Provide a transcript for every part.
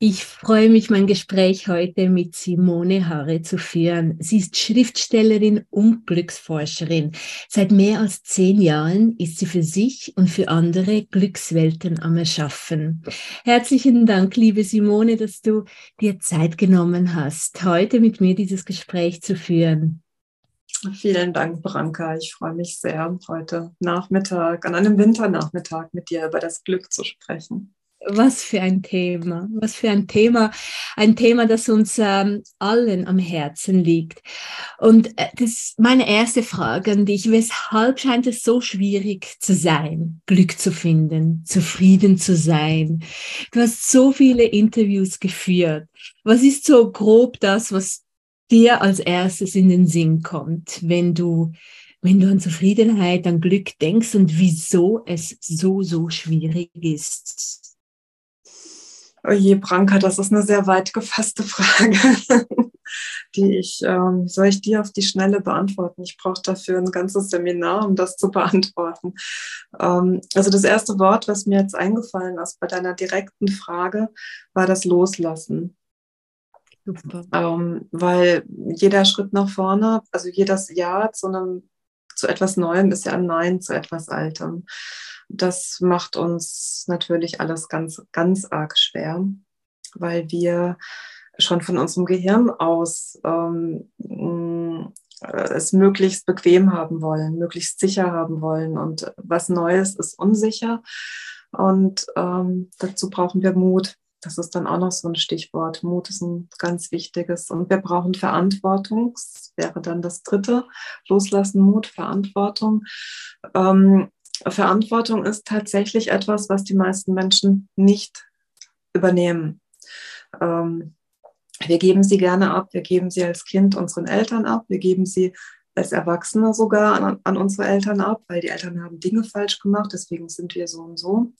Ich freue mich, mein Gespräch heute mit Simone Harre zu führen. Sie ist Schriftstellerin und Glücksforscherin. Seit mehr als zehn Jahren ist sie für sich und für andere Glückswelten am Erschaffen. Herzlichen Dank, liebe Simone, dass du dir Zeit genommen hast, heute mit mir dieses Gespräch zu führen. Vielen Dank, Branka. Ich freue mich sehr, heute Nachmittag, an einem Winternachmittag mit dir über das Glück zu sprechen. Was für ein Thema, was für ein Thema, ein Thema, das uns ähm, allen am Herzen liegt. Und äh, das ist meine erste Frage an dich. Weshalb scheint es so schwierig zu sein, Glück zu finden, zufrieden zu sein? Du hast so viele Interviews geführt. Was ist so grob das, was dir als erstes in den Sinn kommt, wenn du wenn du an Zufriedenheit, an Glück denkst und wieso es so, so schwierig ist? Oh je, Branka, das ist eine sehr weit gefasste Frage, die ich, ähm, soll ich dir auf die Schnelle beantworten? Ich brauche dafür ein ganzes Seminar, um das zu beantworten. Ähm, also das erste Wort, was mir jetzt eingefallen ist bei deiner direkten Frage, war das Loslassen. Ähm, weil jeder Schritt nach vorne, also jedes Ja zu einem zu etwas Neuem ist ja ein Nein zu etwas Altem. Das macht uns natürlich alles ganz, ganz arg schwer, weil wir schon von unserem Gehirn aus ähm, es möglichst bequem haben wollen, möglichst sicher haben wollen. Und was Neues ist unsicher. Und ähm, dazu brauchen wir Mut. Das ist dann auch noch so ein Stichwort. Mut ist ein ganz wichtiges. Und wir brauchen Verantwortung. Das wäre dann das dritte. Loslassen, Mut, Verantwortung. Ähm, Verantwortung ist tatsächlich etwas, was die meisten Menschen nicht übernehmen. Ähm, wir geben sie gerne ab. Wir geben sie als Kind unseren Eltern ab. Wir geben sie als Erwachsene sogar an, an unsere Eltern ab, weil die Eltern haben Dinge falsch gemacht. Deswegen sind wir so und so.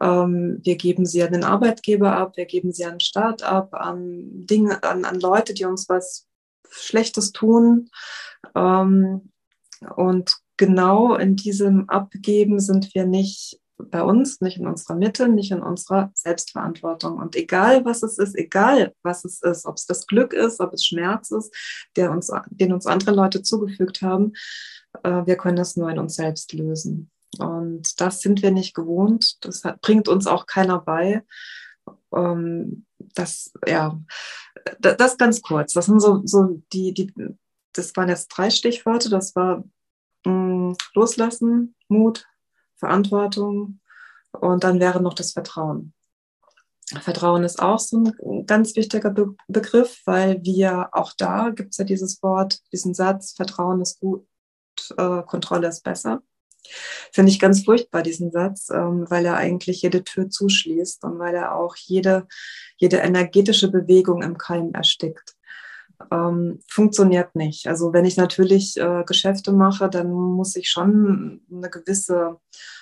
Ähm, wir geben sie an den Arbeitgeber ab. Wir geben sie an den Staat ab, an Dinge, an, an Leute, die uns was Schlechtes tun. Ähm, und genau in diesem Abgeben sind wir nicht bei uns, nicht in unserer Mitte, nicht in unserer Selbstverantwortung. Und egal was es ist, egal was es ist, ob es das Glück ist, ob es Schmerz ist, der uns, den uns andere Leute zugefügt haben, äh, wir können das nur in uns selbst lösen. Und das sind wir nicht gewohnt. Das bringt uns auch keiner bei. Ähm, das, ja, das ganz kurz. Das sind so, so die, die, das waren jetzt drei Stichworte. Das war mh, Loslassen, Mut, Verantwortung und dann wäre noch das Vertrauen. Vertrauen ist auch so ein ganz wichtiger Be Begriff, weil wir auch da gibt es ja dieses Wort, diesen Satz, Vertrauen ist gut, äh, Kontrolle ist besser. Finde ich ganz furchtbar, diesen Satz, ähm, weil er eigentlich jede Tür zuschließt und weil er auch jede, jede energetische Bewegung im Keim erstickt ähm, funktioniert nicht. Also wenn ich natürlich äh, Geschäfte mache, dann muss ich schon eine gewisse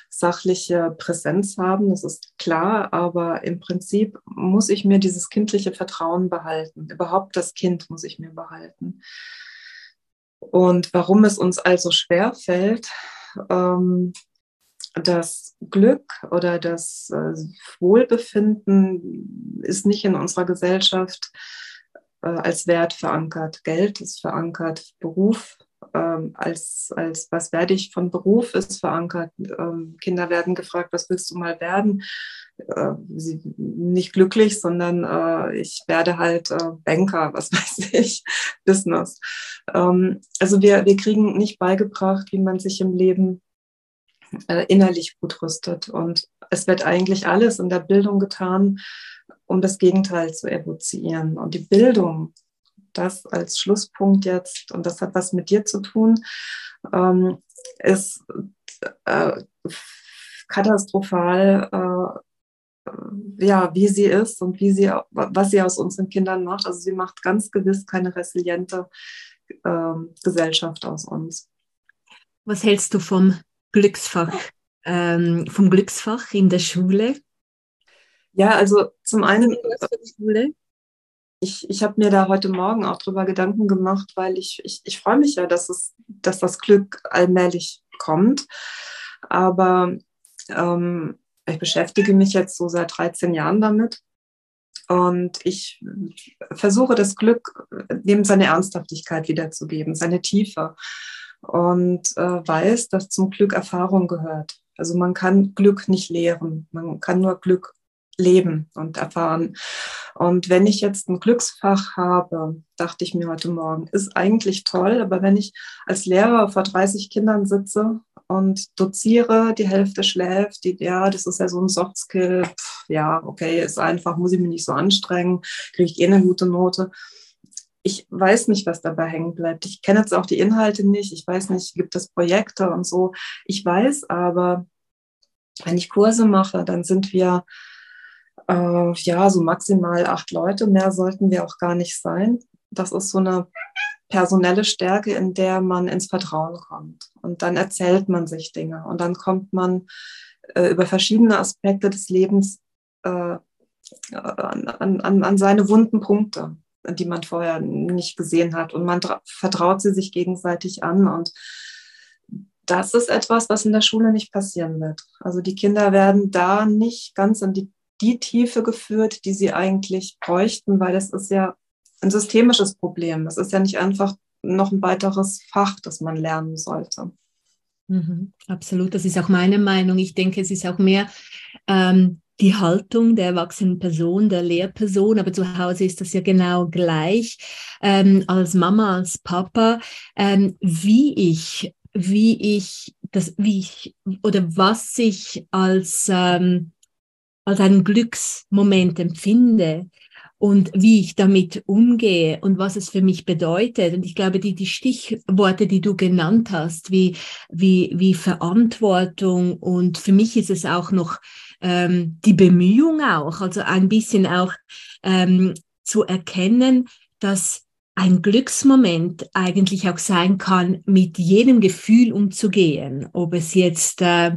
sachliche Präsenz haben, das ist klar, aber im Prinzip muss ich mir dieses kindliche Vertrauen behalten. Überhaupt das Kind muss ich mir behalten. Und warum es uns also schwer fällt, ähm, das Glück oder das äh, Wohlbefinden ist nicht in unserer Gesellschaft äh, als Wert verankert. Geld ist verankert, Beruf ähm, als, als was werde ich von Beruf ist verankert. Ähm, Kinder werden gefragt, was willst du mal werden? Äh, nicht glücklich, sondern äh, ich werde halt äh, Banker, was weiß ich, Business. Ähm, also wir, wir kriegen nicht beigebracht, wie man sich im Leben äh, innerlich gut rüstet. Und es wird eigentlich alles in der Bildung getan, um das Gegenteil zu evozieren. Und die Bildung, das als Schlusspunkt jetzt, und das hat was mit dir zu tun, ähm, ist äh, katastrophal, äh, ja, wie sie ist und wie sie, was sie aus unseren Kindern macht. Also sie macht ganz gewiss keine resiliente äh, Gesellschaft aus uns. Was hältst du vom Glücksfach, ähm, vom Glücksfach in der Schule? Ja, also zum einen, ich, ich habe mir da heute Morgen auch drüber Gedanken gemacht, weil ich, ich, ich freue mich ja, dass, es, dass das Glück allmählich kommt. Aber ähm, ich beschäftige mich jetzt so seit 13 Jahren damit. Und ich versuche das Glück neben seine Ernsthaftigkeit wiederzugeben, seine Tiefe. Und äh, weiß, dass zum Glück Erfahrung gehört. Also man kann Glück nicht lehren, man kann nur Glück leben und erfahren. Und wenn ich jetzt ein Glücksfach habe, dachte ich mir heute Morgen, ist eigentlich toll, aber wenn ich als Lehrer vor 30 Kindern sitze und doziere, die Hälfte schläft, die, ja, das ist ja so ein Softskill, pff, ja, okay, ist einfach, muss ich mich nicht so anstrengen, kriege ich eh eine gute Note. Ich weiß nicht, was dabei hängen bleibt. Ich kenne jetzt auch die Inhalte nicht. Ich weiß nicht, gibt es Projekte und so. Ich weiß aber, wenn ich Kurse mache, dann sind wir äh, ja so maximal acht Leute. Mehr sollten wir auch gar nicht sein. Das ist so eine personelle Stärke, in der man ins Vertrauen kommt. Und dann erzählt man sich Dinge und dann kommt man äh, über verschiedene Aspekte des Lebens äh, an, an, an seine wunden Punkte, die man vorher nicht gesehen hat. Und man vertraut sie sich gegenseitig an. Und das ist etwas, was in der Schule nicht passieren wird. Also die Kinder werden da nicht ganz in die, die Tiefe geführt, die sie eigentlich bräuchten, weil das ist ja ein systemisches Problem. Das ist ja nicht einfach noch ein weiteres Fach, das man lernen sollte. Mhm, absolut, das ist auch meine Meinung. Ich denke, es ist auch mehr ähm, die Haltung der erwachsenen Person, der Lehrperson, aber zu Hause ist das ja genau gleich. Ähm, als Mama, als Papa, ähm, wie ich, wie ich das, wie ich oder was ich als ähm, als einen Glücksmoment empfinde, und wie ich damit umgehe und was es für mich bedeutet. Und ich glaube, die, die Stichworte, die du genannt hast, wie, wie, wie Verantwortung und für mich ist es auch noch ähm, die Bemühung auch, also ein bisschen auch ähm, zu erkennen, dass ein Glücksmoment eigentlich auch sein kann, mit jedem Gefühl umzugehen, ob es jetzt äh,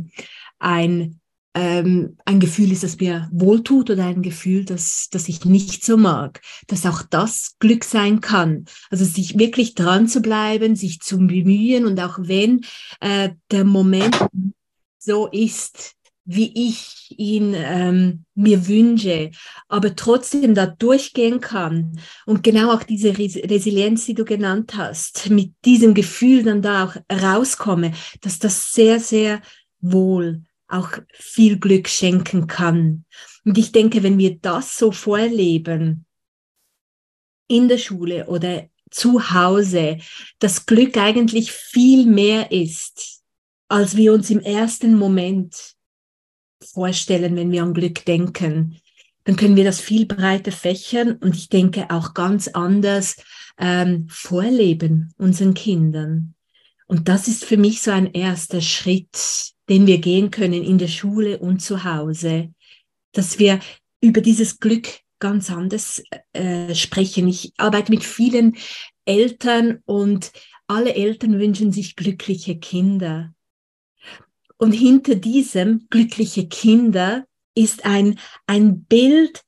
ein ähm, ein Gefühl ist, das mir wohltut oder ein Gefühl, das, das ich nicht so mag, dass auch das Glück sein kann. Also sich wirklich dran zu bleiben, sich zu bemühen und auch wenn äh, der Moment so ist, wie ich ihn ähm, mir wünsche, aber trotzdem da durchgehen kann und genau auch diese Resilienz, die du genannt hast, mit diesem Gefühl dann da auch rauskomme, dass das sehr, sehr wohl auch viel Glück schenken kann. Und ich denke, wenn wir das so vorleben, in der Schule oder zu Hause, dass Glück eigentlich viel mehr ist, als wir uns im ersten Moment vorstellen, wenn wir an Glück denken, dann können wir das viel breiter fächern und ich denke auch ganz anders ähm, vorleben unseren Kindern. Und das ist für mich so ein erster Schritt, den wir gehen können in der Schule und zu Hause, dass wir über dieses Glück ganz anders äh, sprechen. Ich arbeite mit vielen Eltern und alle Eltern wünschen sich glückliche Kinder. Und hinter diesem glückliche Kinder ist ein, ein Bild,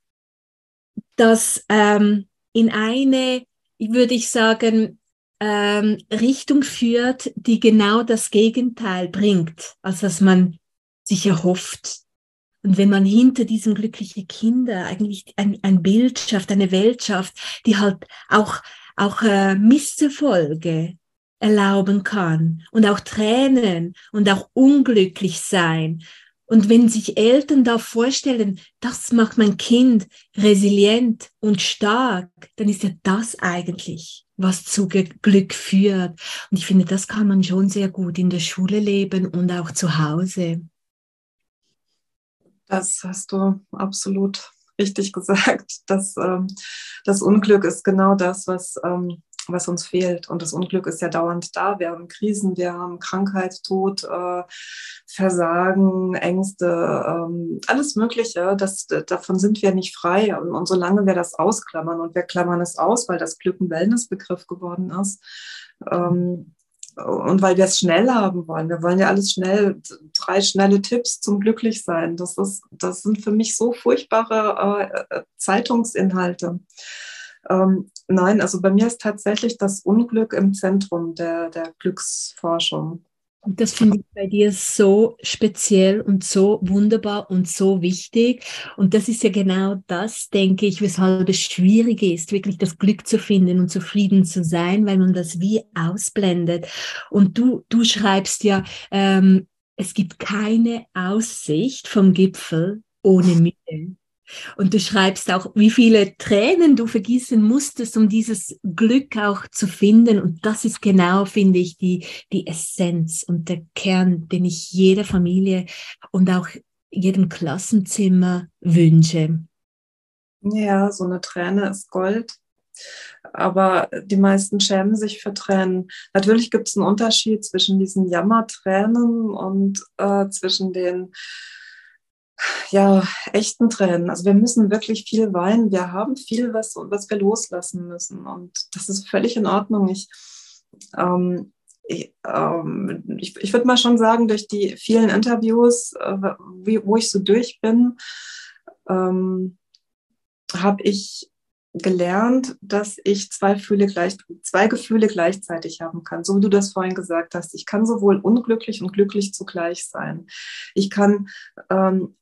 das ähm, in eine, würde ich sagen, ähm, Richtung führt, die genau das Gegenteil bringt, als was man sich erhofft. Und wenn man hinter diesem glücklichen Kinder eigentlich ein, ein Bild schafft, eine Welt schafft, die halt auch, auch äh, Misserfolge erlauben kann und auch Tränen und auch unglücklich sein. Und wenn sich Eltern da vorstellen, das macht mein Kind resilient und stark, dann ist ja das eigentlich was zu Glück führt. Und ich finde, das kann man schon sehr gut in der Schule leben und auch zu Hause. Das hast du absolut richtig gesagt. Das, ähm, das Unglück ist genau das, was ähm, was uns fehlt. Und das Unglück ist ja dauernd da. Wir haben Krisen, wir haben Krankheit, Tod, äh, Versagen, Ängste, ähm, alles Mögliche. Das, davon sind wir nicht frei. Und, und solange wir das ausklammern und wir klammern es aus, weil das Glück ein Wellnessbegriff geworden ist, ähm, und weil wir es schnell haben wollen. Wir wollen ja alles schnell, drei schnelle Tipps zum Glücklichsein. Das, ist, das sind für mich so furchtbare äh, Zeitungsinhalte. Ähm, nein, also bei mir ist tatsächlich das Unglück im Zentrum der, der Glücksforschung. Und das finde ich bei dir so speziell und so wunderbar und so wichtig. Und das ist ja genau das, denke ich, weshalb es schwierig ist, wirklich das Glück zu finden und zufrieden zu sein, weil man das wie ausblendet. Und du, du schreibst ja, ähm, es gibt keine Aussicht vom Gipfel ohne Mühe. Und du schreibst auch, wie viele Tränen du vergießen musstest, um dieses Glück auch zu finden. Und das ist genau, finde ich, die, die Essenz und der Kern, den ich jeder Familie und auch jedem Klassenzimmer wünsche. Ja, so eine Träne ist Gold. Aber die meisten schämen sich für Tränen. Natürlich gibt es einen Unterschied zwischen diesen Jammertränen und äh, zwischen den ja, echten Tränen. Also wir müssen wirklich viel weinen. Wir haben viel, was, was wir loslassen müssen. Und das ist völlig in Ordnung. Ich, ähm, ich, ähm, ich, ich würde mal schon sagen, durch die vielen Interviews, äh, wie, wo ich so durch bin, ähm, habe ich gelernt, dass ich zwei, Gefühle gleich, zwei Gefühle gleichzeitig haben kann, so wie du das vorhin gesagt hast. Ich kann sowohl unglücklich und glücklich zugleich sein. Ich kann ähm,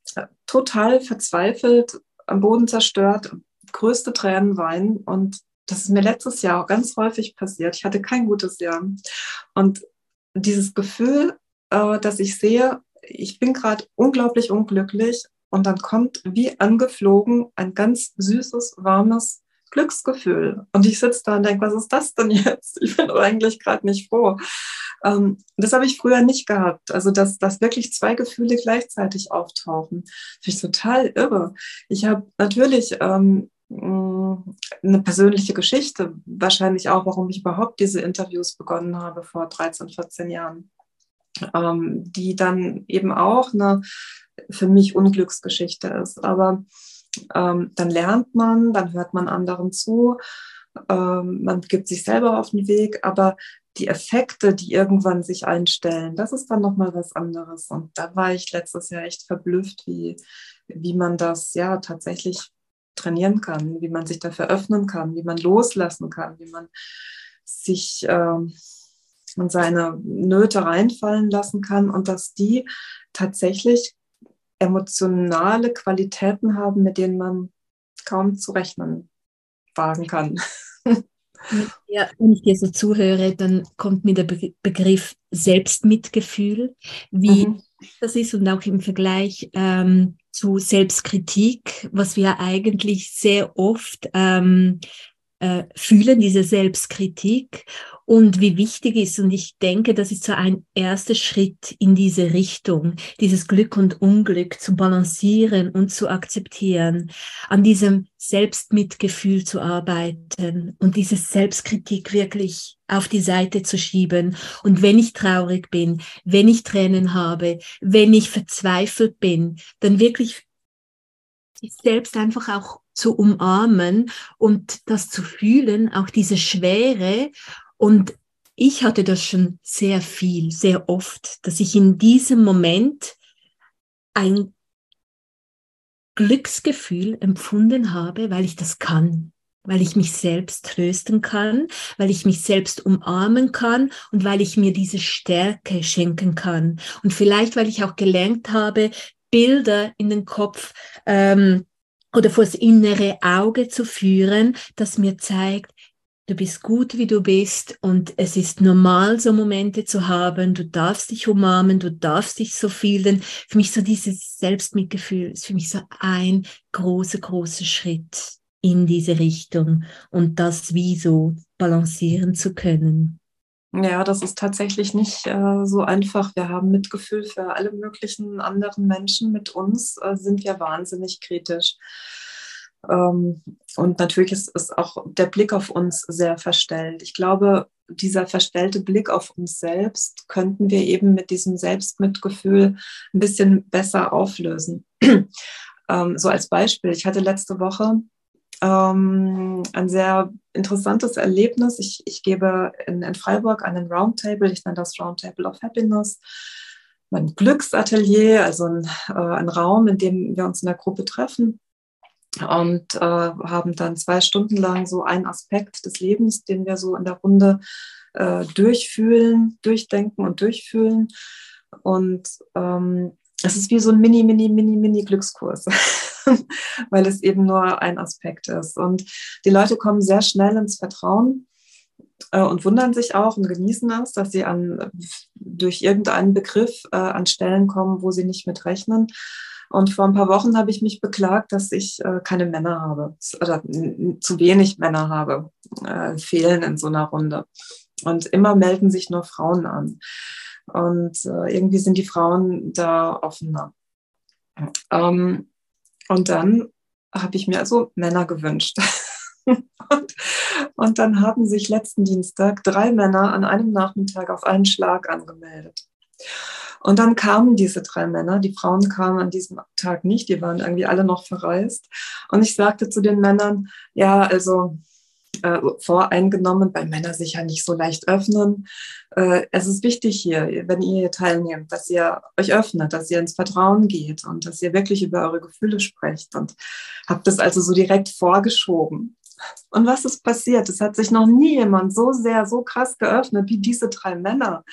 total verzweifelt, am Boden zerstört, größte Tränen weinen und das ist mir letztes Jahr auch ganz häufig passiert. Ich hatte kein gutes Jahr. Und dieses Gefühl, äh, dass ich sehe, ich bin gerade unglaublich unglücklich und dann kommt wie angeflogen ein ganz süßes, warmes Glücksgefühl. Und ich sitze da und denke, was ist das denn jetzt? Ich bin eigentlich gerade nicht froh. Ähm, das habe ich früher nicht gehabt. Also, dass, dass wirklich zwei Gefühle gleichzeitig auftauchen. Finde ich total irre. Ich habe natürlich ähm, eine persönliche Geschichte, wahrscheinlich auch, warum ich überhaupt diese Interviews begonnen habe vor 13, 14 Jahren, ähm, die dann eben auch eine für mich Unglücksgeschichte ist. Aber ähm, dann lernt man, dann hört man anderen zu, ähm, man gibt sich selber auf den Weg, aber die Effekte, die irgendwann sich einstellen, das ist dann nochmal was anderes. Und da war ich letztes Jahr echt verblüfft, wie, wie man das ja tatsächlich trainieren kann, wie man sich dafür öffnen kann, wie man loslassen kann, wie man sich ähm, und seine Nöte reinfallen lassen kann und dass die tatsächlich emotionale Qualitäten haben, mit denen man kaum zu rechnen wagen kann. Ja, wenn ich dir so zuhöre, dann kommt mir der Begriff Selbstmitgefühl, wie mhm. das ist und auch im Vergleich ähm, zu Selbstkritik, was wir eigentlich sehr oft ähm, äh, fühlen, diese Selbstkritik und wie wichtig ist. Und ich denke, das ist so ein erster Schritt in diese Richtung, dieses Glück und Unglück zu balancieren und zu akzeptieren, an diesem Selbstmitgefühl zu arbeiten und diese Selbstkritik wirklich auf die Seite zu schieben. Und wenn ich traurig bin, wenn ich Tränen habe, wenn ich verzweifelt bin, dann wirklich selbst einfach auch zu umarmen und das zu fühlen, auch diese Schwere. Und ich hatte das schon sehr viel, sehr oft, dass ich in diesem Moment ein Glücksgefühl empfunden habe, weil ich das kann, weil ich mich selbst trösten kann, weil ich mich selbst umarmen kann und weil ich mir diese Stärke schenken kann. Und vielleicht, weil ich auch gelernt habe, Bilder in den Kopf ähm, oder vors innere Auge zu führen, das mir zeigt, du bist gut, wie du bist und es ist normal, so Momente zu haben. Du darfst dich umarmen, du darfst dich so fühlen. Für mich so dieses Selbstmitgefühl ist für mich so ein großer, großer Schritt in diese Richtung und das wie so balancieren zu können. Ja, das ist tatsächlich nicht äh, so einfach. Wir haben Mitgefühl für alle möglichen anderen Menschen. Mit uns äh, sind wir wahnsinnig kritisch. Ähm, und natürlich ist, ist auch der Blick auf uns sehr verstellt. Ich glaube, dieser verstellte Blick auf uns selbst könnten wir eben mit diesem Selbstmitgefühl ein bisschen besser auflösen. ähm, so als Beispiel, ich hatte letzte Woche ähm, ein sehr interessantes Erlebnis. Ich, ich gebe in, in Freiburg einen Roundtable, ich nenne das Roundtable of Happiness, mein Glücksatelier, also ein, äh, ein Raum, in dem wir uns in der Gruppe treffen und äh, haben dann zwei Stunden lang so einen Aspekt des Lebens, den wir so in der Runde äh, durchfühlen, durchdenken und durchfühlen. Und ähm, es ist wie so ein mini, mini, mini, mini Glückskurs, weil es eben nur ein Aspekt ist. Und die Leute kommen sehr schnell ins Vertrauen äh, und wundern sich auch und genießen es, dass sie an, durch irgendeinen Begriff äh, an Stellen kommen, wo sie nicht mit rechnen. Und vor ein paar Wochen habe ich mich beklagt, dass ich äh, keine Männer habe oder zu wenig Männer habe, äh, fehlen in so einer Runde. Und immer melden sich nur Frauen an. Und irgendwie sind die Frauen da offener. Ähm, und dann habe ich mir also Männer gewünscht. und, und dann haben sich letzten Dienstag drei Männer an einem Nachmittag auf einen Schlag angemeldet. Und dann kamen diese drei Männer, die Frauen kamen an diesem Tag nicht, die waren irgendwie alle noch verreist. Und ich sagte zu den Männern, ja, also äh, voreingenommen, weil Männer sich ja nicht so leicht öffnen. Äh, es ist wichtig hier, wenn ihr hier teilnehmt, dass ihr euch öffnet, dass ihr ins Vertrauen geht und dass ihr wirklich über eure Gefühle sprecht und habt das also so direkt vorgeschoben. Und was ist passiert? Es hat sich noch nie jemand so sehr, so krass geöffnet wie diese drei Männer.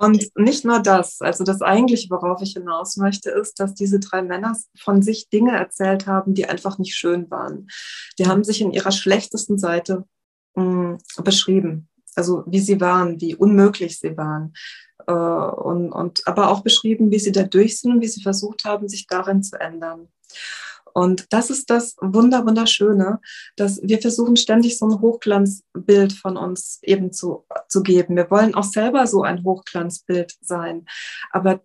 Und nicht nur das, also das eigentliche, worauf ich hinaus möchte, ist, dass diese drei Männer von sich Dinge erzählt haben, die einfach nicht schön waren. Die haben sich in ihrer schlechtesten Seite mh, hm, beschrieben, also wie sie waren, wie unmöglich sie waren. Äh, und, und aber auch beschrieben, wie sie da durch sind und wie sie versucht haben, sich darin zu ändern. Und das ist das Wunder, Wunderschöne, dass wir versuchen ständig so ein Hochglanzbild von uns eben zu, zu geben. Wir wollen auch selber so ein Hochglanzbild sein. Aber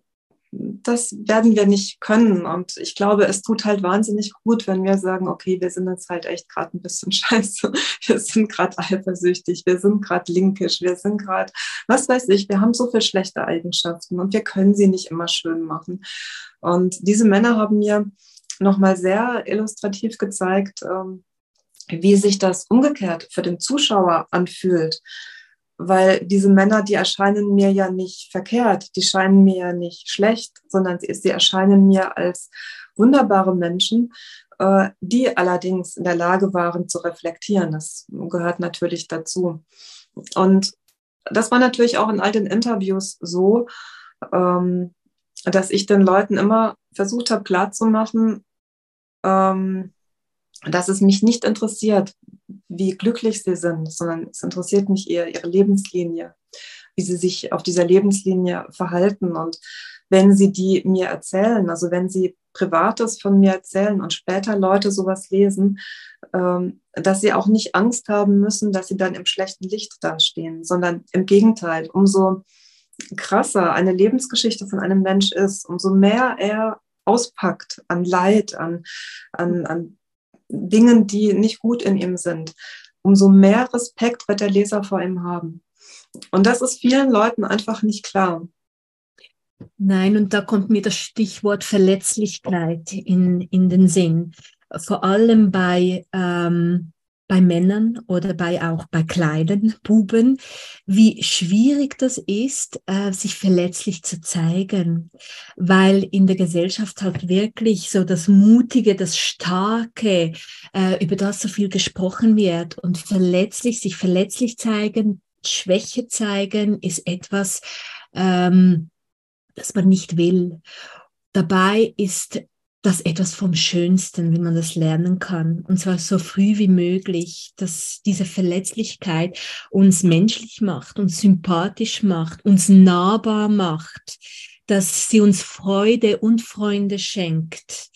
das werden wir nicht können. Und ich glaube, es tut halt wahnsinnig gut, wenn wir sagen, okay, wir sind jetzt halt echt gerade ein bisschen scheiße. Wir sind gerade eifersüchtig, wir sind gerade linkisch, wir sind gerade, was weiß ich, wir haben so viele schlechte Eigenschaften und wir können sie nicht immer schön machen. Und diese Männer haben mir nochmal sehr illustrativ gezeigt, ähm, wie sich das umgekehrt für den Zuschauer anfühlt. Weil diese Männer, die erscheinen mir ja nicht verkehrt, die scheinen mir ja nicht schlecht, sondern sie, sie erscheinen mir als wunderbare Menschen, äh, die allerdings in der Lage waren zu reflektieren. Das gehört natürlich dazu. Und das war natürlich auch in all den Interviews so, ähm, dass ich den Leuten immer versucht habe klarzumachen, ähm, dass es mich nicht interessiert, wie glücklich sie sind, sondern es interessiert mich eher ihre Lebenslinie, wie sie sich auf dieser Lebenslinie verhalten. Und wenn sie die mir erzählen, also wenn sie Privates von mir erzählen und später Leute sowas lesen, ähm, dass sie auch nicht Angst haben müssen, dass sie dann im schlechten Licht dastehen, sondern im Gegenteil, umso krasser eine Lebensgeschichte von einem Mensch ist, umso mehr er auspackt an Leid, an, an, an Dingen, die nicht gut in ihm sind, umso mehr Respekt wird der Leser vor ihm haben. Und das ist vielen Leuten einfach nicht klar. Nein, und da kommt mir das Stichwort Verletzlichkeit in, in den Sinn. Vor allem bei ähm, bei Männern oder bei auch bei kleinen Buben, wie schwierig das ist, äh, sich verletzlich zu zeigen, weil in der Gesellschaft halt wirklich so das Mutige, das Starke, äh, über das so viel gesprochen wird und verletzlich, sich verletzlich zeigen, Schwäche zeigen, ist etwas, ähm, das man nicht will. Dabei ist das etwas vom Schönsten, wie man das lernen kann. Und zwar so früh wie möglich, dass diese Verletzlichkeit uns menschlich macht, uns sympathisch macht, uns nahbar macht, dass sie uns Freude und Freunde schenkt.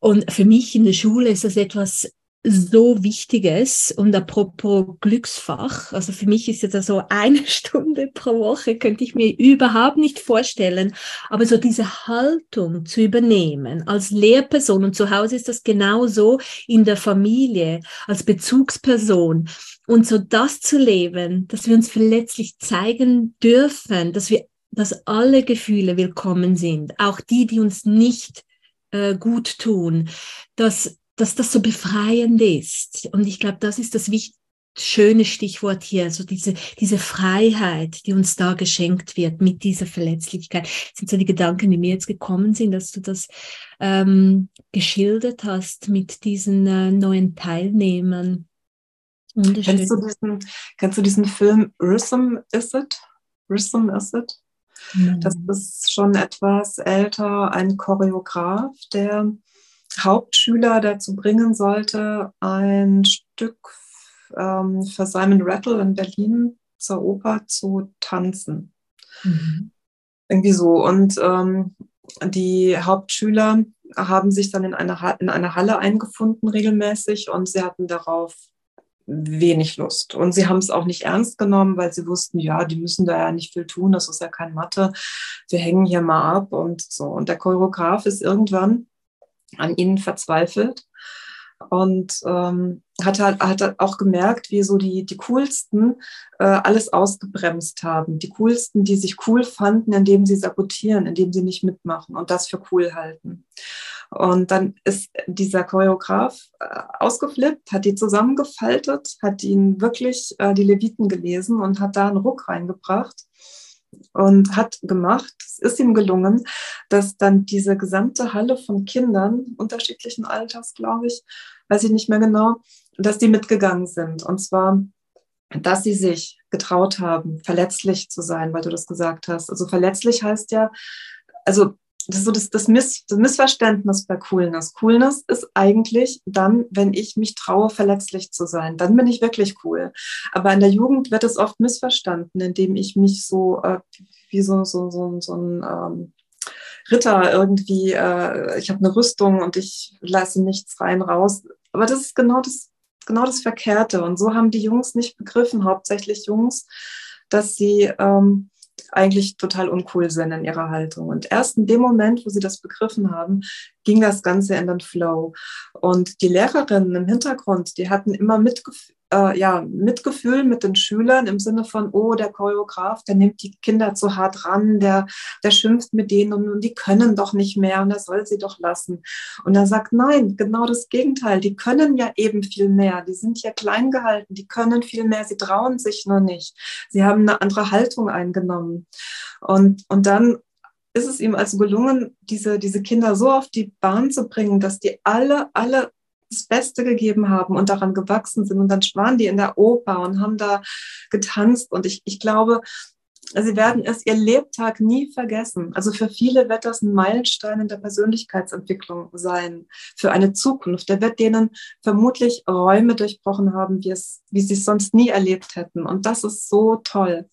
Und für mich in der Schule ist das etwas so Wichtiges und apropos Glücksfach, also für mich ist jetzt so eine Stunde pro Woche, könnte ich mir überhaupt nicht vorstellen, aber so diese Haltung zu übernehmen. Als Lehrperson und zu Hause ist das genauso in der Familie als Bezugsperson. Und so das zu leben, dass wir uns verletzlich zeigen dürfen, dass wir, dass alle Gefühle willkommen sind, auch die, die uns nicht äh, gut tun, dass dass das so befreiend ist. Und ich glaube, das ist das wichtige schöne Stichwort hier, so diese, diese Freiheit, die uns da geschenkt wird mit dieser Verletzlichkeit. Das sind so die Gedanken, die mir jetzt gekommen sind, dass du das ähm, geschildert hast mit diesen äh, neuen Teilnehmern. Kennst du, diesen, kennst du diesen Film Rhythm Is It? Rhythm Is It? Das ist schon etwas älter, ein Choreograf, der Hauptschüler dazu bringen sollte, ein Stück ähm, für Simon Rattle in Berlin zur Oper zu tanzen. Mhm. Irgendwie so. Und ähm, die Hauptschüler haben sich dann in einer, in einer Halle eingefunden regelmäßig und sie hatten darauf wenig Lust. Und sie haben es auch nicht ernst genommen, weil sie wussten, ja, die müssen da ja nicht viel tun, das ist ja kein Mathe, wir hängen hier mal ab und so. Und der Choreograf ist irgendwann an ihnen verzweifelt und ähm, hat halt hat auch gemerkt, wie so die, die coolsten äh, alles ausgebremst haben. Die coolsten, die sich cool fanden, indem sie sabotieren, indem sie nicht mitmachen und das für cool halten. Und dann ist dieser Choreograf äh, ausgeflippt, hat die zusammengefaltet, hat ihnen wirklich äh, die Leviten gelesen und hat da einen Ruck reingebracht und hat gemacht, es ist ihm gelungen, dass dann diese gesamte Halle von Kindern unterschiedlichen Alters, glaube ich, weiß ich nicht mehr genau, dass die mitgegangen sind. Und zwar, dass sie sich getraut haben, verletzlich zu sein, weil du das gesagt hast. Also verletzlich heißt ja, also das ist so das, das, Miss, das Missverständnis bei Coolness. Coolness ist eigentlich dann, wenn ich mich traue, verletzlich zu sein. Dann bin ich wirklich cool. Aber in der Jugend wird es oft missverstanden, indem ich mich so äh, wie so, so, so, so ein ähm, Ritter irgendwie, äh, ich habe eine Rüstung und ich lasse nichts rein raus. Aber das ist genau das, genau das Verkehrte. Und so haben die Jungs nicht begriffen, hauptsächlich Jungs, dass sie ähm, eigentlich total uncool sind in ihrer Haltung. Und erst in dem Moment, wo sie das begriffen haben, ging das Ganze in den Flow. Und die Lehrerinnen im Hintergrund, die hatten immer Mitgefühl, äh, ja, Mitgefühl mit den Schülern im Sinne von, oh, der Choreograf, der nimmt die Kinder zu hart ran, der, der schimpft mit denen und, und die können doch nicht mehr und er soll sie doch lassen. Und er sagt, nein, genau das Gegenteil, die können ja eben viel mehr, die sind ja klein gehalten, die können viel mehr, sie trauen sich nur nicht. Sie haben eine andere Haltung eingenommen. Und, und dann ist es ihm also gelungen, diese, diese Kinder so auf die Bahn zu bringen, dass die alle, alle das Beste gegeben haben und daran gewachsen sind. Und dann waren die in der Oper und haben da getanzt. Und ich, ich glaube, sie werden es ihr Lebtag nie vergessen. Also für viele wird das ein Meilenstein in der Persönlichkeitsentwicklung sein, für eine Zukunft. Der wird denen vermutlich Räume durchbrochen haben, wie, es, wie sie es sonst nie erlebt hätten. Und das ist so toll.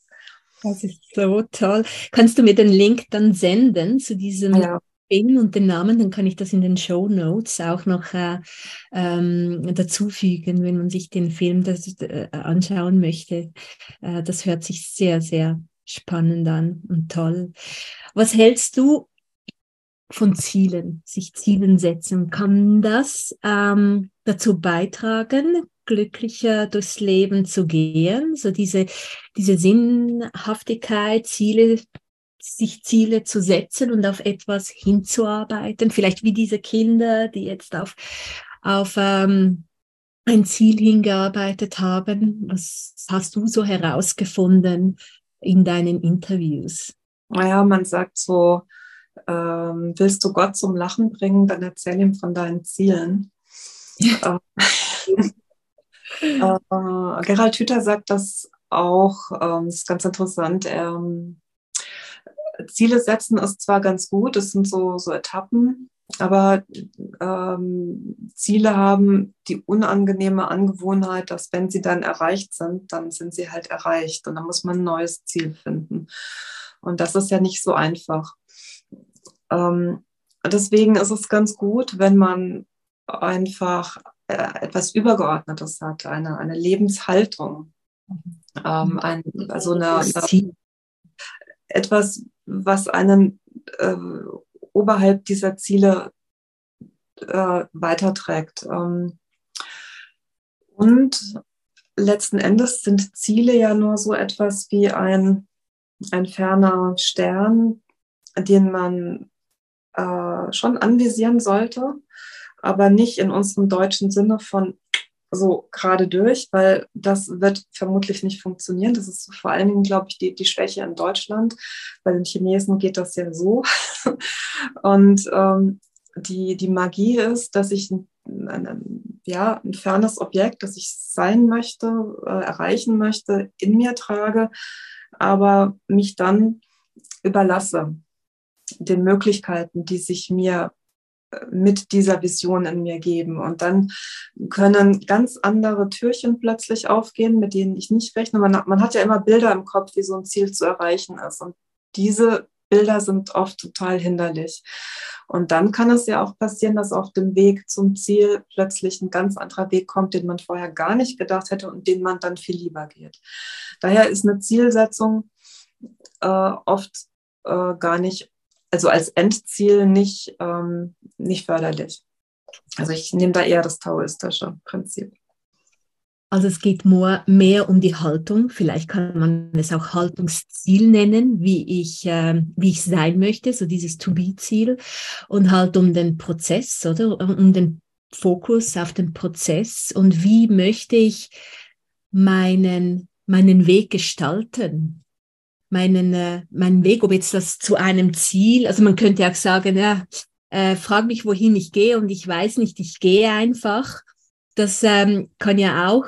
Das ist so toll. Kannst du mir den Link dann senden zu diesem ja. Film und den Namen, dann kann ich das in den Show Notes auch noch äh, ähm, dazufügen, wenn man sich den Film das, äh, anschauen möchte. Äh, das hört sich sehr, sehr spannend an und toll. Was hältst du von Zielen, sich Zielen setzen? Kann das ähm, dazu beitragen, glücklicher durchs Leben zu gehen? So diese, diese Sinnhaftigkeit, Ziele sich Ziele zu setzen und auf etwas hinzuarbeiten. Vielleicht wie diese Kinder, die jetzt auf, auf ähm, ein Ziel hingearbeitet haben. Was hast du so herausgefunden in deinen Interviews? Naja, man sagt so, ähm, willst du Gott zum Lachen bringen, dann erzähl ihm von deinen Zielen. äh, äh, Gerald Hüther sagt das auch, ähm, das ist ganz interessant. Er, Ziele setzen ist zwar ganz gut, es sind so, so Etappen, aber ähm, Ziele haben die unangenehme Angewohnheit, dass wenn sie dann erreicht sind, dann sind sie halt erreicht und dann muss man ein neues Ziel finden. Und das ist ja nicht so einfach. Ähm, deswegen ist es ganz gut, wenn man einfach äh, etwas Übergeordnetes hat, eine, eine Lebenshaltung. Ähm, ein, also eine, eine, etwas, was einen äh, oberhalb dieser Ziele äh, weiterträgt. Ähm, und letzten Endes sind Ziele ja nur so etwas wie ein, ein ferner Stern, den man äh, schon anvisieren sollte, aber nicht in unserem deutschen Sinne von so gerade durch, weil das wird vermutlich nicht funktionieren. Das ist vor allen Dingen, glaube ich, die, die Schwäche in Deutschland. Bei den Chinesen geht das ja so. Und ähm, die, die Magie ist, dass ich ein, ja, ein fernes Objekt, das ich sein möchte, äh, erreichen möchte, in mir trage, aber mich dann überlasse den Möglichkeiten, die sich mir mit dieser Vision in mir geben. Und dann können ganz andere Türchen plötzlich aufgehen, mit denen ich nicht rechne. Man, man hat ja immer Bilder im Kopf, wie so ein Ziel zu erreichen ist. Und diese Bilder sind oft total hinderlich. Und dann kann es ja auch passieren, dass auf dem Weg zum Ziel plötzlich ein ganz anderer Weg kommt, den man vorher gar nicht gedacht hätte und den man dann viel lieber geht. Daher ist eine Zielsetzung äh, oft äh, gar nicht, also als Endziel nicht, ähm, nicht förderlich. Also ich nehme da eher das taoistische Prinzip. Also es geht mehr um die Haltung. Vielleicht kann man es auch Haltungsziel nennen, wie ich, äh, wie ich sein möchte, so dieses To-Be-Ziel. Und halt um den Prozess, oder? Um den Fokus auf den Prozess und wie möchte ich meinen, meinen Weg gestalten? Meinen, äh, meinen Weg, ob jetzt das zu einem Ziel, also man könnte auch sagen, ja, äh, frag mich, wohin ich gehe und ich weiß nicht, ich gehe einfach. Das ähm, kann ja auch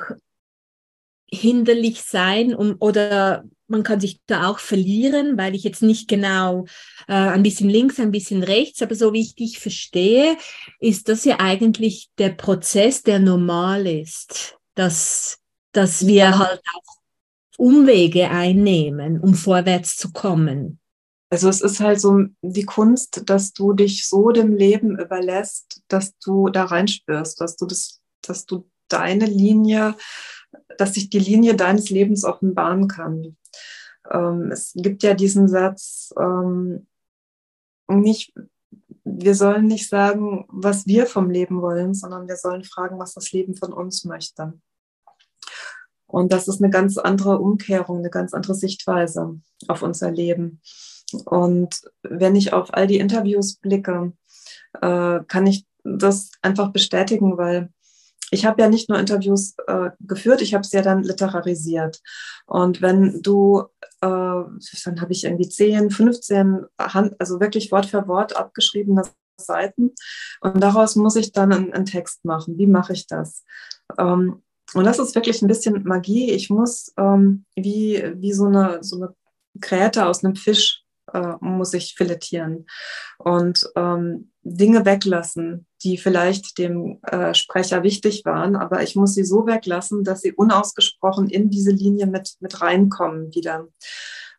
hinderlich sein um, oder man kann sich da auch verlieren, weil ich jetzt nicht genau äh, ein bisschen links, ein bisschen rechts, aber so wie ich dich verstehe, ist das ja eigentlich der Prozess, der normal ist, dass, dass wir halt auch Umwege einnehmen, um vorwärts zu kommen. Also es ist halt so die Kunst, dass du dich so dem Leben überlässt, dass du da reinspürst, dass du das dass du deine Linie, dass sich die Linie deines Lebens offenbaren kann. Ähm, es gibt ja diesen Satz, ähm, nicht, wir sollen nicht sagen, was wir vom Leben wollen, sondern wir sollen fragen, was das Leben von uns möchte. Und das ist eine ganz andere Umkehrung, eine ganz andere Sichtweise auf unser Leben. Und wenn ich auf all die Interviews blicke, äh, kann ich das einfach bestätigen, weil ich habe ja nicht nur Interviews äh, geführt, ich habe es ja dann literarisiert. Und wenn du, äh, dann habe ich irgendwie 10, 15, Hand, also wirklich Wort für Wort abgeschriebene Seiten. Und daraus muss ich dann einen, einen Text machen. Wie mache ich das? Ähm, und das ist wirklich ein bisschen Magie. Ich muss ähm, wie, wie so eine, so eine Kräte aus einem Fisch äh, muss ich filetieren und ähm, Dinge weglassen, die vielleicht dem äh, Sprecher wichtig waren, aber ich muss sie so weglassen, dass sie unausgesprochen in diese Linie mit, mit reinkommen wieder.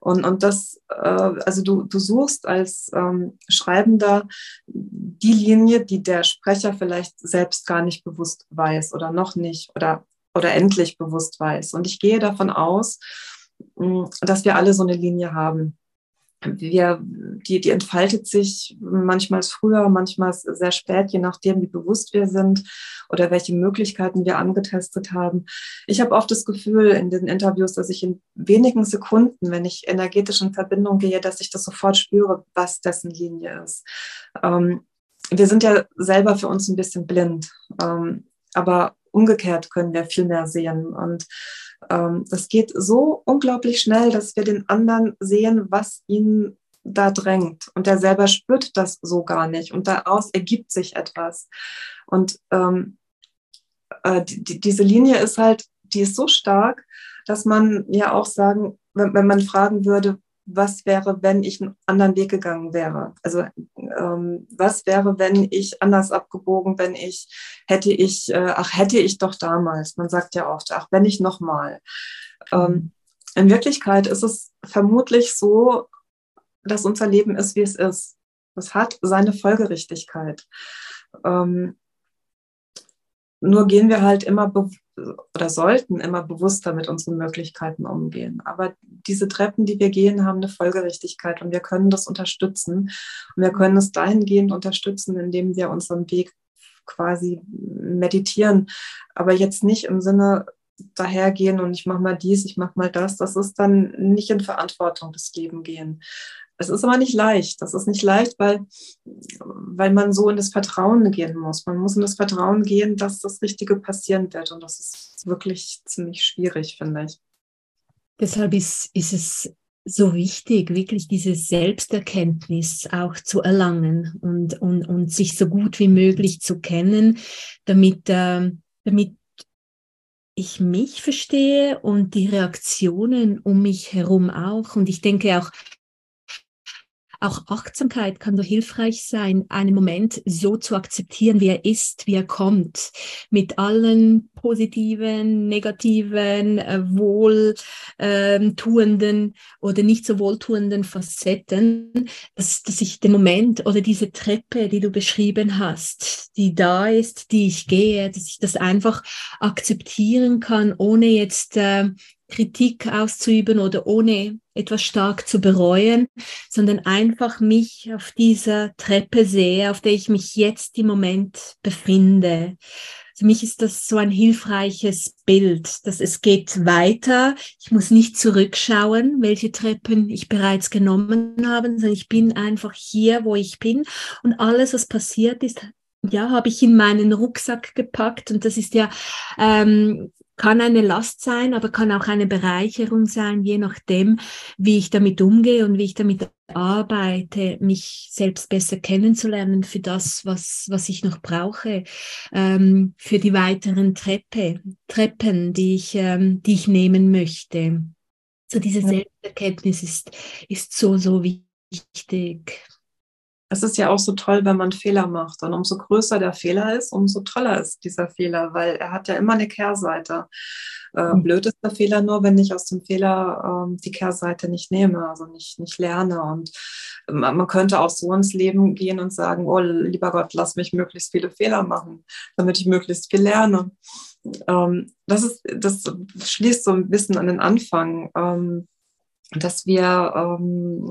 Und, und das, äh, also du, du suchst als ähm, Schreibender die Linie, die der Sprecher vielleicht selbst gar nicht bewusst weiß oder noch nicht oder, oder endlich bewusst weiß. Und ich gehe davon aus, dass wir alle so eine Linie haben wir, die, die entfaltet sich manchmal früher, manchmal sehr spät, je nachdem, wie bewusst wir sind oder welche Möglichkeiten wir angetestet haben. Ich habe oft das Gefühl in den Interviews, dass ich in wenigen Sekunden, wenn ich energetisch in Verbindung gehe, dass ich das sofort spüre, was dessen Linie ist. Ähm, wir sind ja selber für uns ein bisschen blind, ähm, aber umgekehrt können wir viel mehr sehen und ähm, das geht so unglaublich schnell, dass wir den anderen sehen, was ihn da drängt. Und der selber spürt das so gar nicht. Und daraus ergibt sich etwas. Und ähm, äh, die, diese Linie ist halt, die ist so stark, dass man ja auch sagen, wenn, wenn man fragen würde, was wäre, wenn ich einen anderen Weg gegangen wäre? Also ähm, was wäre, wenn ich anders abgebogen, wenn ich hätte ich, äh, ach hätte ich doch damals. Man sagt ja oft, ach wenn ich noch mal. Ähm, in Wirklichkeit ist es vermutlich so, dass unser Leben ist, wie es ist. Es hat seine Folgerichtigkeit. Ähm, nur gehen wir halt immer oder sollten immer bewusster mit unseren Möglichkeiten umgehen. Aber diese Treppen, die wir gehen, haben eine Folgerichtigkeit und wir können das unterstützen. Und wir können es dahingehend unterstützen, indem wir unseren Weg quasi meditieren. Aber jetzt nicht im Sinne dahergehen und ich mache mal dies, ich mache mal das. Das ist dann nicht in Verantwortung des Leben gehen, es ist aber nicht leicht. Das ist nicht leicht, weil, weil man so in das Vertrauen gehen muss. Man muss in das Vertrauen gehen, dass das Richtige passieren wird. Und das ist wirklich ziemlich schwierig, finde ich. Deshalb ist, ist es so wichtig, wirklich diese Selbsterkenntnis auch zu erlangen und, und, und sich so gut wie möglich zu kennen, damit, äh, damit ich mich verstehe und die Reaktionen um mich herum auch. Und ich denke auch, auch Achtsamkeit kann so hilfreich sein, einen Moment so zu akzeptieren, wie er ist, wie er kommt, mit allen positiven, negativen, äh, wohltuenden ähm, oder nicht so wohltuenden Facetten, dass, dass ich den Moment oder diese Treppe, die du beschrieben hast, die da ist, die ich gehe, dass ich das einfach akzeptieren kann, ohne jetzt äh, Kritik auszuüben oder ohne etwas stark zu bereuen, sondern einfach mich auf dieser Treppe sehe, auf der ich mich jetzt im Moment befinde. Für mich ist das so ein hilfreiches Bild, dass es geht weiter. Ich muss nicht zurückschauen, welche Treppen ich bereits genommen habe, sondern ich bin einfach hier, wo ich bin. Und alles, was passiert ist, ja, habe ich in meinen Rucksack gepackt. Und das ist ja ähm, kann eine Last sein, aber kann auch eine Bereicherung sein, je nachdem, wie ich damit umgehe und wie ich damit arbeite, mich selbst besser kennenzulernen für das, was, was ich noch brauche, ähm, für die weiteren Treppe, Treppen, die ich, ähm, die ich nehmen möchte. So diese Selbsterkenntnis ist, ist so, so wichtig es ist ja auch so toll, wenn man Fehler macht. Und umso größer der Fehler ist, umso toller ist dieser Fehler, weil er hat ja immer eine Kehrseite. Äh, blöd ist der Fehler nur, wenn ich aus dem Fehler äh, die Kehrseite nicht nehme, also nicht, nicht lerne. Und äh, man könnte auch so ins Leben gehen und sagen, oh lieber Gott, lass mich möglichst viele Fehler machen, damit ich möglichst viel lerne. Ähm, das, ist, das schließt so ein bisschen an den Anfang. Ähm, dass wir ähm,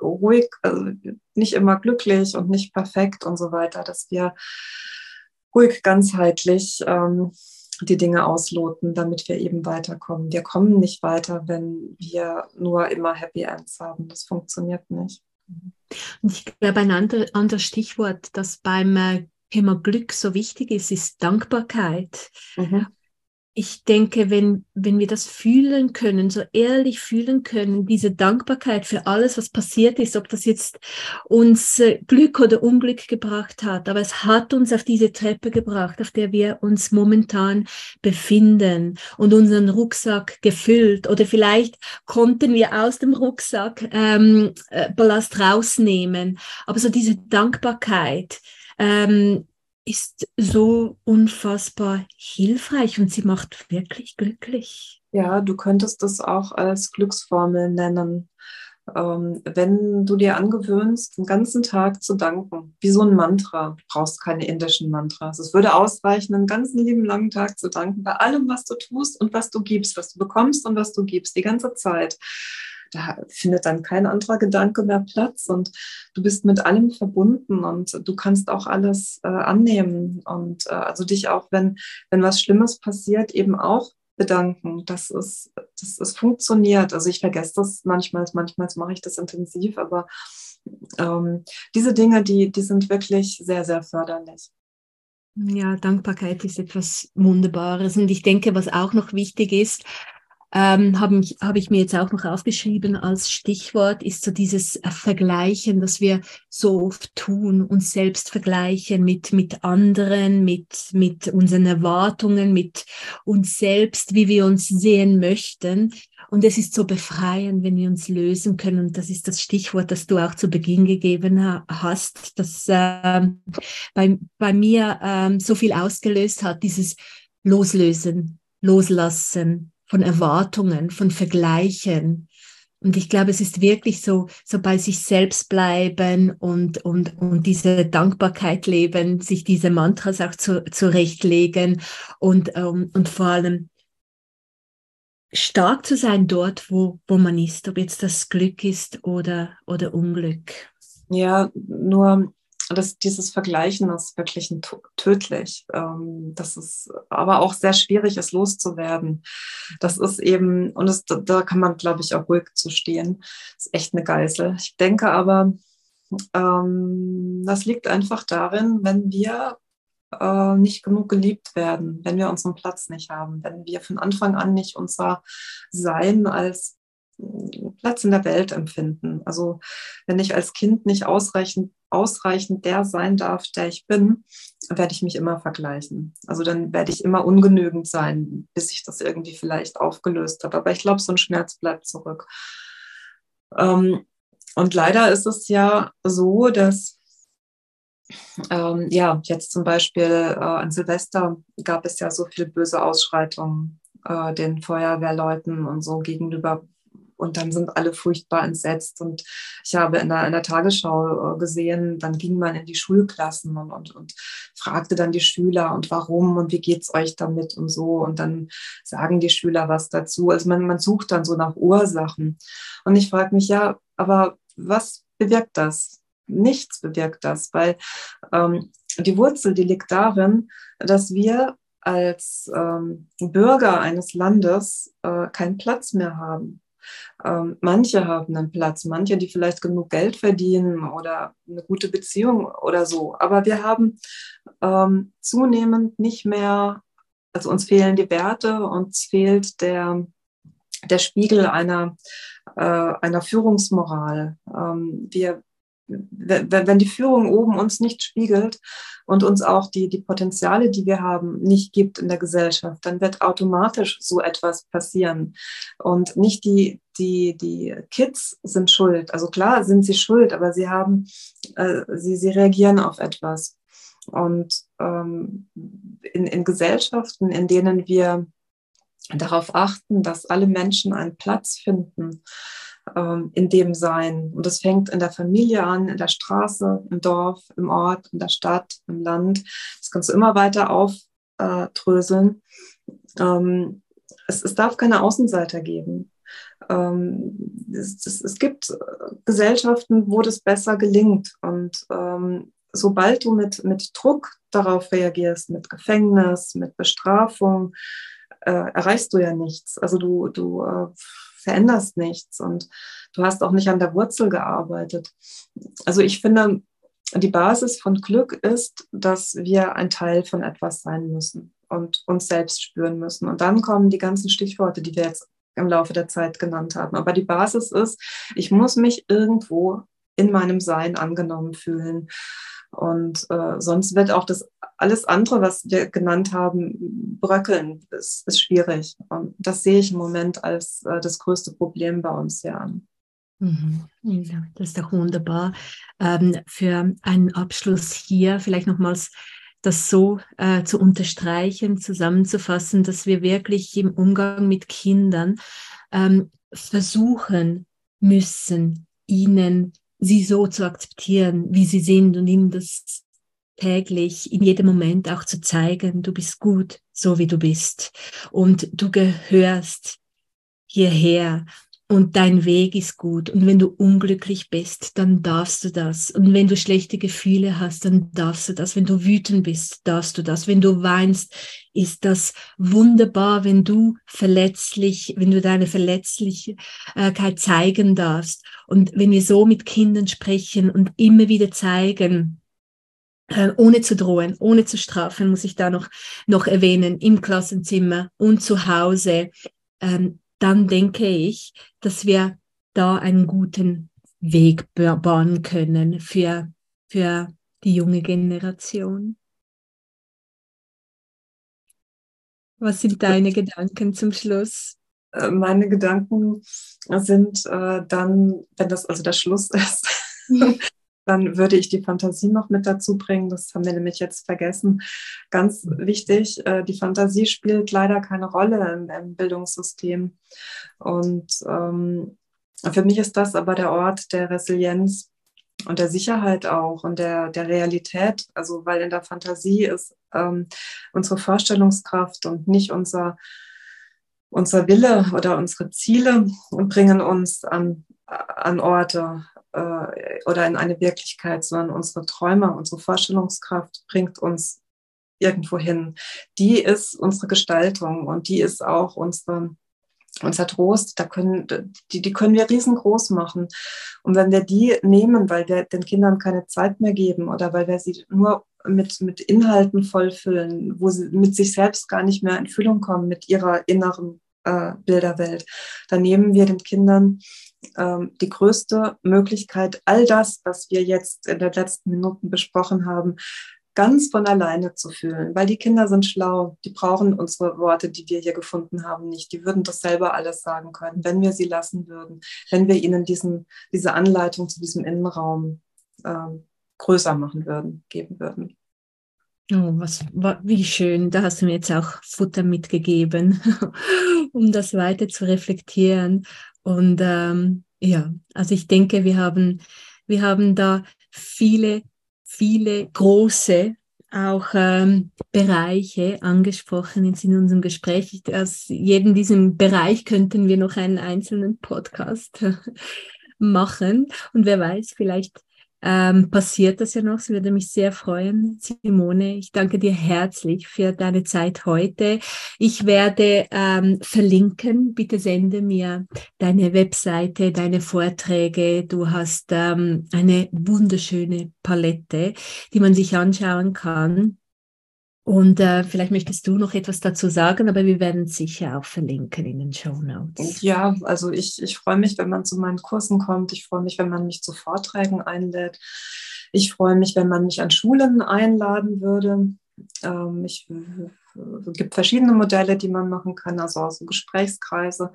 ruhig, also nicht immer glücklich und nicht perfekt und so weiter, dass wir ruhig ganzheitlich ähm, die Dinge ausloten, damit wir eben weiterkommen. Wir kommen nicht weiter, wenn wir nur immer Happy Ends haben. Das funktioniert nicht. Und ich glaube, ein anderes Stichwort, das beim äh, Thema Glück so wichtig ist, ist Dankbarkeit. Mhm ich denke, wenn, wenn wir das fühlen können, so ehrlich fühlen können, diese Dankbarkeit für alles, was passiert ist, ob das jetzt uns äh, Glück oder Unglück gebracht hat, aber es hat uns auf diese Treppe gebracht, auf der wir uns momentan befinden und unseren Rucksack gefüllt. Oder vielleicht konnten wir aus dem Rucksack ähm, äh, Ballast rausnehmen, aber so diese Dankbarkeit, ähm, ist so unfassbar hilfreich und sie macht wirklich glücklich. Ja, du könntest das auch als Glücksformel nennen. Ähm, wenn du dir angewöhnst, den ganzen Tag zu danken, wie so ein Mantra, du brauchst keine indischen Mantras. Es würde ausreichen, einen ganzen lieben langen Tag zu danken bei allem, was du tust und was du gibst, was du bekommst und was du gibst, die ganze Zeit da findet dann kein anderer Gedanke mehr Platz und du bist mit allem verbunden und du kannst auch alles äh, annehmen und äh, also dich auch, wenn, wenn was Schlimmes passiert, eben auch bedanken. Das ist, das ist funktioniert. Also ich vergesse das manchmal, manchmal mache ich das intensiv, aber ähm, diese Dinge, die, die sind wirklich sehr, sehr förderlich. Ja, Dankbarkeit ist etwas Wunderbares. Und ich denke, was auch noch wichtig ist, ähm, habe hab ich mir jetzt auch noch aufgeschrieben als Stichwort, ist so dieses äh, Vergleichen, das wir so oft tun, uns selbst vergleichen mit, mit anderen, mit, mit unseren Erwartungen, mit uns selbst, wie wir uns sehen möchten. Und es ist so befreiend, wenn wir uns lösen können. Und das ist das Stichwort, das du auch zu Beginn gegeben hast, das ähm, bei, bei mir ähm, so viel ausgelöst hat, dieses Loslösen, Loslassen, von Erwartungen, von Vergleichen. Und ich glaube, es ist wirklich so, so bei sich selbst bleiben und, und, und diese Dankbarkeit leben, sich diese Mantras auch zu, zurechtlegen und, ähm, und vor allem stark zu sein dort, wo, wo man ist, ob jetzt das Glück ist oder, oder Unglück. Ja, nur das, dieses Vergleichen ist wirklich tödlich. Ähm, das ist aber auch sehr schwierig, es loszuwerden. Das ist eben, und das, da kann man, glaube ich, auch ruhig zu stehen. Das ist echt eine Geißel. Ich denke aber, ähm, das liegt einfach darin, wenn wir äh, nicht genug geliebt werden, wenn wir unseren Platz nicht haben, wenn wir von Anfang an nicht unser Sein als Platz in der Welt empfinden. Also wenn ich als Kind nicht ausreichend, ausreichend der sein darf, der ich bin, werde ich mich immer vergleichen. Also dann werde ich immer ungenügend sein, bis ich das irgendwie vielleicht aufgelöst habe. Aber ich glaube, so ein Schmerz bleibt zurück. Ähm, und leider ist es ja so, dass ähm, ja, jetzt zum Beispiel äh, an Silvester gab es ja so viele böse Ausschreitungen äh, den Feuerwehrleuten und so gegenüber. Und dann sind alle furchtbar entsetzt. Und ich habe in der, in der Tagesschau äh, gesehen, dann ging man in die Schulklassen und, und, und fragte dann die Schüler und warum und wie geht's euch damit und so. Und dann sagen die Schüler was dazu. Also man, man sucht dann so nach Ursachen. Und ich frage mich, ja, aber was bewirkt das? Nichts bewirkt das, weil ähm, die Wurzel, die liegt darin, dass wir als ähm, Bürger eines Landes äh, keinen Platz mehr haben. Ähm, manche haben einen Platz, manche, die vielleicht genug Geld verdienen oder eine gute Beziehung oder so. Aber wir haben ähm, zunehmend nicht mehr, also uns fehlen die Werte, uns fehlt der, der Spiegel einer, äh, einer Führungsmoral. Ähm, wir, wenn die Führung oben uns nicht spiegelt und uns auch die, die Potenziale, die wir haben, nicht gibt in der Gesellschaft, dann wird automatisch so etwas passieren. Und nicht die, die, die Kids sind schuld. Also klar sind sie schuld, aber sie haben, äh, sie, sie reagieren auf etwas. Und ähm, in, in Gesellschaften, in denen wir darauf achten, dass alle Menschen einen Platz finden, ähm, in dem Sein. Und das fängt in der Familie an, in der Straße, im Dorf, im Ort, in der Stadt, im Land. Das kannst du immer weiter aufdröseln. Ähm, es, es darf keine Außenseiter geben. Ähm, es, es, es, gibt Gesellschaften, wo das besser gelingt. Und ähm, sobald du mit, mit Druck darauf reagierst, mit Gefängnis, mit Bestrafung, äh, erreichst du ja nichts. Also du, du äh, veränderst nichts und du hast auch nicht an der Wurzel gearbeitet. Also ich finde, die Basis von Glück ist, dass wir ein Teil von etwas sein müssen und uns selbst spüren müssen. Und dann kommen die ganzen Stichworte, die wir jetzt im Laufe der Zeit genannt haben. Aber die Basis ist, ich muss mich irgendwo in meinem Sein angenommen fühlen. Und äh, sonst wird auch das alles andere, was wir genannt haben, bröckeln. Das ist schwierig. Und das sehe ich im Moment als äh, das größte Problem bei uns ja an. Mhm. Ja, das ist doch wunderbar. Ähm, für einen Abschluss hier vielleicht nochmals das so äh, zu unterstreichen, zusammenzufassen, dass wir wirklich im Umgang mit Kindern ähm, versuchen müssen, ihnen sie so zu akzeptieren, wie sie sind und ihnen das täglich in jedem Moment auch zu zeigen, du bist gut, so wie du bist. Und du gehörst hierher und dein Weg ist gut. Und wenn du unglücklich bist, dann darfst du das. Und wenn du schlechte Gefühle hast, dann darfst du das. Wenn du wütend bist, darfst du das. Wenn du weinst, ist das wunderbar, wenn du verletzlich, wenn du deine Verletzlichkeit zeigen darfst. Und wenn wir so mit Kindern sprechen und immer wieder zeigen, äh, ohne zu drohen, ohne zu strafen, muss ich da noch, noch erwähnen, im Klassenzimmer und zu Hause, ähm, dann denke ich, dass wir da einen guten Weg bahnen können für, für die junge Generation. Was sind deine Gedanken zum Schluss? Äh, meine Gedanken sind äh, dann, wenn das also der Schluss ist, dann würde ich die Fantasie noch mit dazu bringen. Das haben wir nämlich jetzt vergessen. Ganz wichtig, äh, die Fantasie spielt leider keine Rolle im, Bildungssystem. Und ähm, für mich ist das aber der Ort der Resilienz und der Sicherheit auch und der, der Realität. Also weil in der Fantasie ist ähm, unsere Vorstellungskraft und nicht unser, unser Wille oder unsere Ziele und bringen uns an, an Orte, äh, oder in eine Wirklichkeit, sondern unsere Träume, unsere Vorstellungskraft bringt uns irgendwo hin. Die ist unsere Gestaltung und die ist auch unsere, unser Trost. Da können, die, die können wir riesengroß machen. Und wenn wir die nehmen, weil wir den Kindern keine Zeit mehr geben oder weil wir sie nur mit, mit Inhalten vollfüllen, wo sie mit sich selbst gar nicht mehr in Füllung kommen, mit ihrer inneren äh, Bilderwelt. Da nehmen wir den Kindern ähm, die größte Möglichkeit, all das, was wir jetzt in den letzten Minuten besprochen haben, ganz von alleine zu fühlen, weil die Kinder sind schlau, die brauchen unsere Worte, die wir hier gefunden haben, nicht. Die würden das selber alles sagen können, wenn wir sie lassen würden, wenn wir ihnen diesen, diese Anleitung zu diesem Innenraum ähm, größer machen würden, geben würden. Oh, was, wie schön. Da hast du mir jetzt auch Futter mitgegeben, um das weiter zu reflektieren. Und ähm, ja, also ich denke, wir haben, wir haben da viele, viele große auch ähm, Bereiche angesprochen in unserem Gespräch. Aus jedem diesem Bereich könnten wir noch einen einzelnen Podcast machen. Und wer weiß, vielleicht ähm, passiert das ja noch. Es würde mich sehr freuen, Simone. Ich danke dir herzlich für deine Zeit heute. Ich werde ähm, verlinken. Bitte sende mir deine Webseite, deine Vorträge. Du hast ähm, eine wunderschöne Palette, die man sich anschauen kann. Und äh, vielleicht möchtest du noch etwas dazu sagen, aber wir werden sicher auch verlinken in den Show Notes. Ja, also ich, ich freue mich, wenn man zu meinen Kursen kommt. Ich freue mich, wenn man mich zu Vorträgen einlädt. Ich freue mich, wenn man mich an Schulen einladen würde. Ähm, ich, es gibt verschiedene Modelle, die man machen kann, also auch so Gesprächskreise.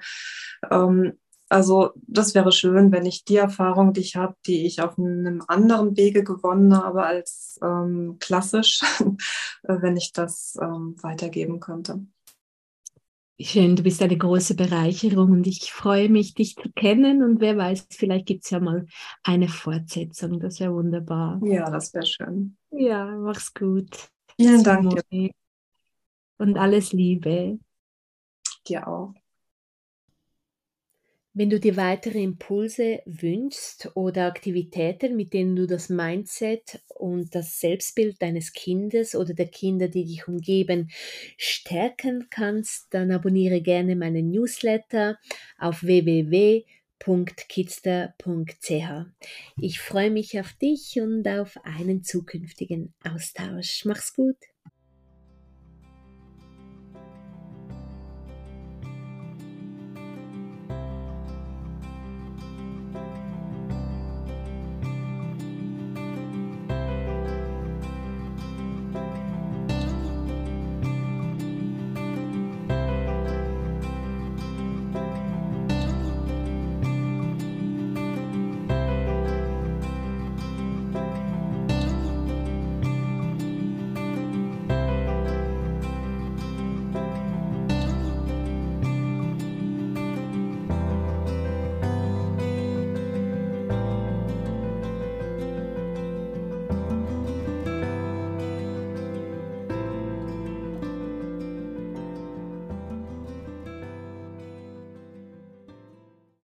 Ähm, also das wäre schön, wenn ich die Erfahrung, die ich habe, die ich auf einem anderen Wege gewonnen habe als ähm, klassisch, wenn ich das ähm, weitergeben könnte. Schön, du bist eine große Bereicherung und ich freue mich, dich zu kennen und wer weiß, vielleicht gibt es ja mal eine Fortsetzung. Das wäre wunderbar. Ja, das wäre schön. Ja, mach's gut. Vielen Dank. Dir. Und alles Liebe. Dir auch. Wenn du dir weitere Impulse wünschst oder Aktivitäten, mit denen du das Mindset und das Selbstbild deines Kindes oder der Kinder, die dich umgeben, stärken kannst, dann abonniere gerne meinen Newsletter auf www.kidster.ch. Ich freue mich auf dich und auf einen zukünftigen Austausch. Mach's gut.